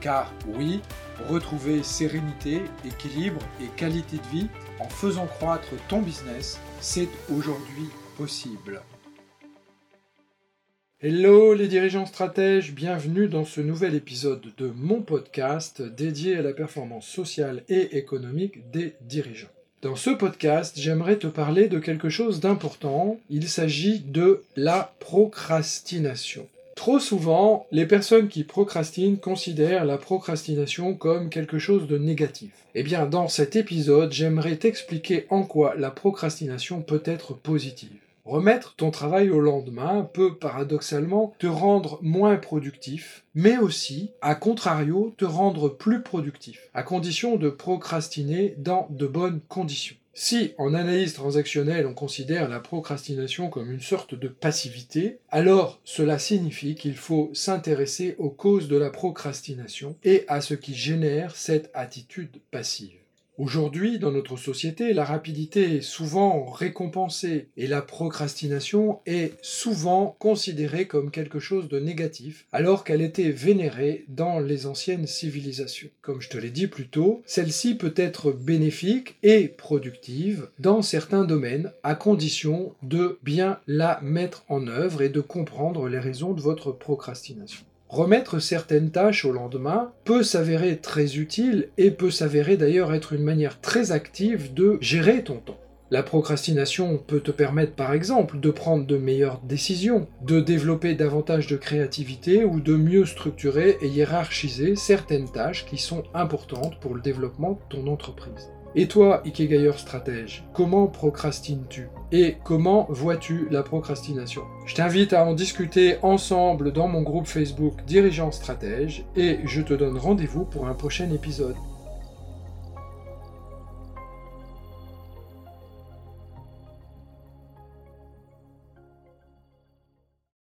Car oui, retrouver sérénité, équilibre et qualité de vie en faisant croître ton business, c'est aujourd'hui possible. Hello les dirigeants stratèges, bienvenue dans ce nouvel épisode de mon podcast dédié à la performance sociale et économique des dirigeants. Dans ce podcast, j'aimerais te parler de quelque chose d'important, il s'agit de la procrastination. Trop souvent, les personnes qui procrastinent considèrent la procrastination comme quelque chose de négatif. Eh bien, dans cet épisode, j'aimerais t'expliquer en quoi la procrastination peut être positive. Remettre ton travail au lendemain peut paradoxalement te rendre moins productif, mais aussi, à contrario, te rendre plus productif, à condition de procrastiner dans de bonnes conditions. Si, en analyse transactionnelle, on considère la procrastination comme une sorte de passivité, alors cela signifie qu'il faut s'intéresser aux causes de la procrastination et à ce qui génère cette attitude passive. Aujourd'hui, dans notre société, la rapidité est souvent récompensée et la procrastination est souvent considérée comme quelque chose de négatif, alors qu'elle était vénérée dans les anciennes civilisations. Comme je te l'ai dit plus tôt, celle-ci peut être bénéfique et productive dans certains domaines, à condition de bien la mettre en œuvre et de comprendre les raisons de votre procrastination. Remettre certaines tâches au lendemain peut s'avérer très utile et peut s'avérer d'ailleurs être une manière très active de gérer ton temps. La procrastination peut te permettre par exemple de prendre de meilleures décisions, de développer davantage de créativité ou de mieux structurer et hiérarchiser certaines tâches qui sont importantes pour le développement de ton entreprise. Et toi, Ikegayer stratège, comment procrastines-tu Et comment vois-tu la procrastination? Je t'invite à en discuter ensemble dans mon groupe Facebook Dirigeants Stratège et je te donne rendez-vous pour un prochain épisode.